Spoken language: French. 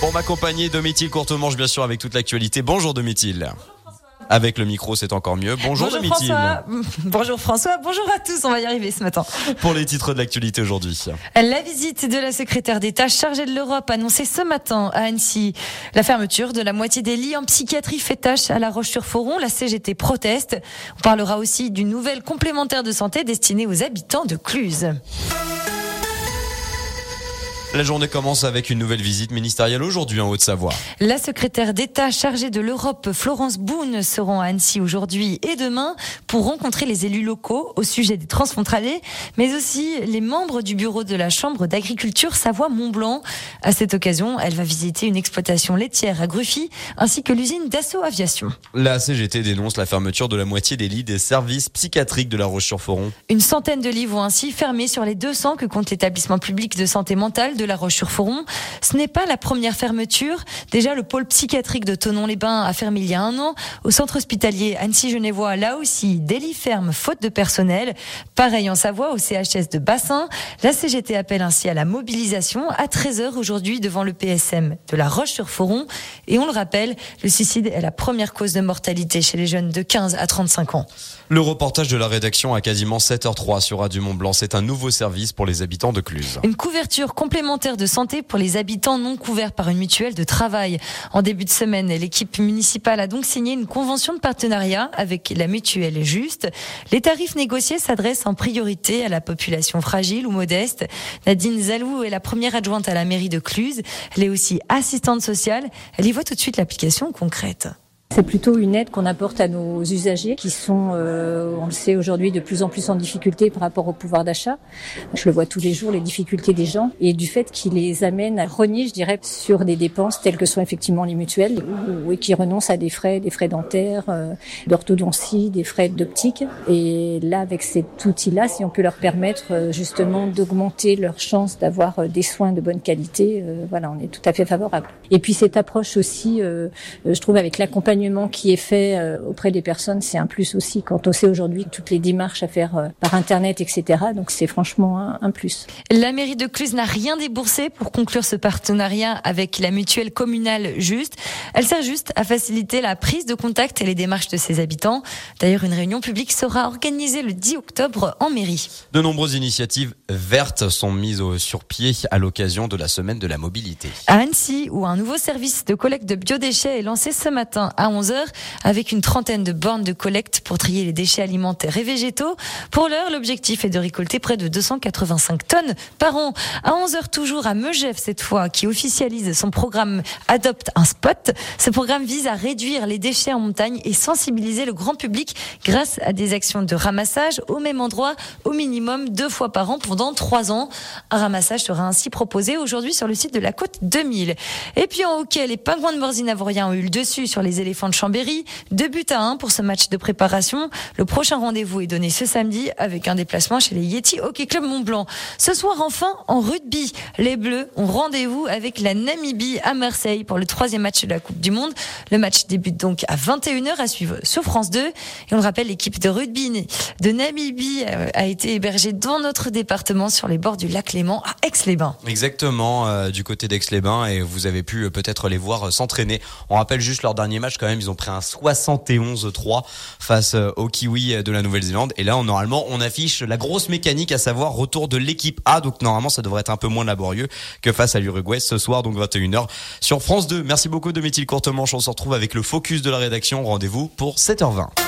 Pour m'accompagner, Domitil Courtemanche, bien sûr, avec toute l'actualité. Bonjour Domitil. Avec le micro, c'est encore mieux. Bonjour, bonjour. François. Bonjour François. Bonjour à tous. On va y arriver ce matin. Pour les titres de l'actualité aujourd'hui. La visite de la secrétaire d'État chargée de l'Europe annoncée ce matin à Annecy. La fermeture de la moitié des lits en psychiatrie fait tâche à La Roche-sur-Foron. La CGT proteste. On parlera aussi d'une nouvelle complémentaire de santé destinée aux habitants de Cluse. La journée commence avec une nouvelle visite ministérielle aujourd'hui en Haute-Savoie. La secrétaire d'État chargée de l'Europe, Florence Boone, seront à Annecy aujourd'hui et demain pour rencontrer les élus locaux au sujet des transfrontaliers, mais aussi les membres du bureau de la Chambre d'agriculture Savoie-Mont-Blanc. À cette occasion, elle va visiter une exploitation laitière à Gruffy ainsi que l'usine d'assaut aviation. La CGT dénonce la fermeture de la moitié des lits des services psychiatriques de la Roche-sur-Foron. Une centaine de lits vont ainsi fermer sur les 200 que compte l'établissement public de santé mentale de la Roche-sur-Foron. Ce n'est pas la première fermeture. Déjà, le pôle psychiatrique de Tonon-les-Bains a fermé il y a un an. Au centre hospitalier Annecy-Genevois, là aussi, des lits ferment faute de personnel. Pareil en Savoie, au CHS de Bassin. La CGT appelle ainsi à la mobilisation à 13h aujourd'hui devant le PSM de la Roche-sur-Foron. Et on le rappelle, le suicide est la première cause de mortalité chez les jeunes de 15 à 35 ans. Le reportage de la rédaction à quasiment 7h03 sur Radio Mont Blanc. C'est un nouveau service pour les habitants de Cluse. Une couverture complémentaire de santé pour les habitants non couverts par une mutuelle de travail. En début de semaine, l'équipe municipale a donc signé une convention de partenariat avec la mutuelle Juste. Les tarifs négociés s'adressent en priorité à la population fragile ou modeste. Nadine Zalou est la première adjointe à la mairie de Cluse. Elle est aussi assistante sociale. Elle y voit tout de suite l'application concrète. C'est plutôt une aide qu'on apporte à nos usagers qui sont, euh, on le sait aujourd'hui, de plus en plus en difficulté par rapport au pouvoir d'achat. Je le vois tous les jours, les difficultés des gens et du fait qu'ils les amènent à renier, je dirais, sur des dépenses telles que sont effectivement les mutuelles ou, qui renoncent à des frais, des frais dentaires, euh, d'orthodontie, des frais d'optique. Et là, avec cet outil-là, si on peut leur permettre euh, justement d'augmenter leurs chances d'avoir euh, des soins de bonne qualité, euh, voilà, on est tout à fait favorable. Et puis cette approche aussi, je trouve, avec l'accompagnement qui est fait auprès des personnes, c'est un plus aussi. Quand on sait aujourd'hui toutes les démarches à faire par Internet, etc. Donc c'est franchement un, un, plus. La mairie de Cluse n'a rien déboursé pour conclure ce partenariat avec la mutuelle communale Juste. Elle sert juste à faciliter la prise de contact et les démarches de ses habitants. D'ailleurs, une réunion publique sera organisée le 10 octobre en mairie. De nombreuses initiatives vertes sont mises sur pied à l'occasion de la semaine de la mobilité. À Annecy, où un nouveau service de collecte de biodéchets est lancé ce matin à 11h avec une trentaine de bornes de collecte pour trier les déchets alimentaires et végétaux. Pour l'heure, l'objectif est de récolter près de 285 tonnes par an. À 11h toujours à Megève cette fois, qui officialise son programme Adopte un spot. Ce programme vise à réduire les déchets en montagne et sensibiliser le grand public grâce à des actions de ramassage au même endroit au minimum deux fois par an pendant trois ans. Un ramassage sera ainsi proposé aujourd'hui sur le site de la côte 2000. Et puis en hockey, les pingouins de Morzine-Avorien ont eu le dessus sur les éléphants de Chambéry. Deux buts à un pour ce match de préparation. Le prochain rendez-vous est donné ce samedi avec un déplacement chez les Yeti Hockey Club Mont-Blanc. Ce soir enfin en rugby, les Bleus ont rendez-vous avec la Namibie à Marseille pour le troisième match de la Coupe du Monde. Le match débute donc à 21h à suivre sur France 2. Et on le rappelle, l'équipe de rugby de Namibie euh, a été hébergée dans notre département sur les bords du lac Léman à Aix-les-Bains. Exactement, euh, du côté d'Aix-les-Bains et vous avez pu euh, peut-être les voir s'entraîner. On rappelle juste leur dernier match ils ont pris un 71-3 face aux Kiwis de la Nouvelle-Zélande. Et là, normalement, on affiche la grosse mécanique, à savoir retour de l'équipe A. Donc normalement, ça devrait être un peu moins laborieux que face à l'Uruguay ce soir, donc 21h sur France 2. Merci beaucoup de Métil Courtemanche. On se retrouve avec le focus de la rédaction. Rendez-vous pour 7h20.